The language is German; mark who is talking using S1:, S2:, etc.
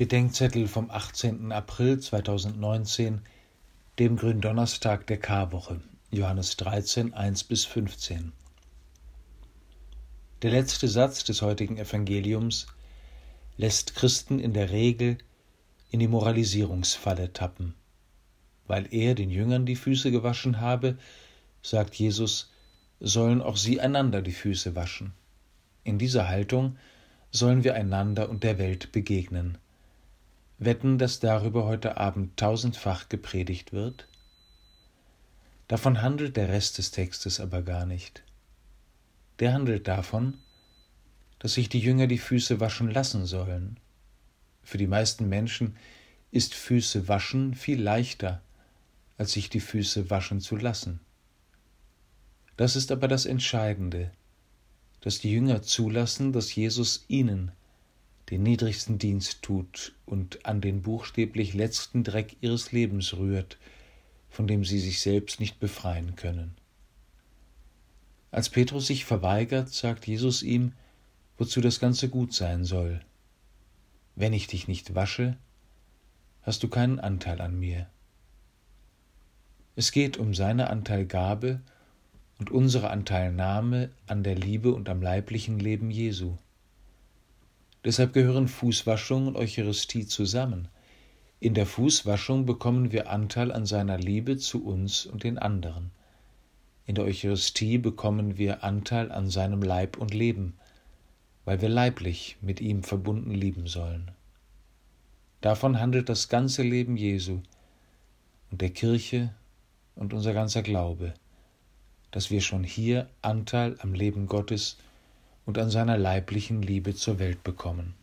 S1: Bedenkzettel vom 18. April 2019, dem Gründonnerstag der Karwoche, Johannes 13, 1 bis 15. Der letzte Satz des heutigen Evangeliums lässt Christen in der Regel in die Moralisierungsfalle tappen. Weil er den Jüngern die Füße gewaschen habe, sagt Jesus, sollen auch sie einander die Füße waschen. In dieser Haltung sollen wir einander und der Welt begegnen. Wetten, dass darüber heute Abend tausendfach gepredigt wird? Davon handelt der Rest des Textes aber gar nicht. Der handelt davon, dass sich die Jünger die Füße waschen lassen sollen. Für die meisten Menschen ist Füße waschen viel leichter, als sich die Füße waschen zu lassen. Das ist aber das Entscheidende, dass die Jünger zulassen, dass Jesus ihnen den niedrigsten Dienst tut und an den buchstäblich letzten Dreck ihres Lebens rührt, von dem sie sich selbst nicht befreien können. Als Petrus sich verweigert, sagt Jesus ihm, wozu das Ganze gut sein soll. Wenn ich dich nicht wasche, hast du keinen Anteil an mir. Es geht um seine Anteilgabe und unsere Anteilnahme an der Liebe und am leiblichen Leben Jesu. Deshalb gehören Fußwaschung und Eucharistie zusammen. In der Fußwaschung bekommen wir Anteil an seiner Liebe zu uns und den anderen. In der Eucharistie bekommen wir Anteil an seinem Leib und Leben, weil wir leiblich mit ihm verbunden lieben sollen. Davon handelt das ganze Leben Jesu und der Kirche und unser ganzer Glaube, dass wir schon hier Anteil am Leben Gottes und an seiner leiblichen Liebe zur Welt bekommen.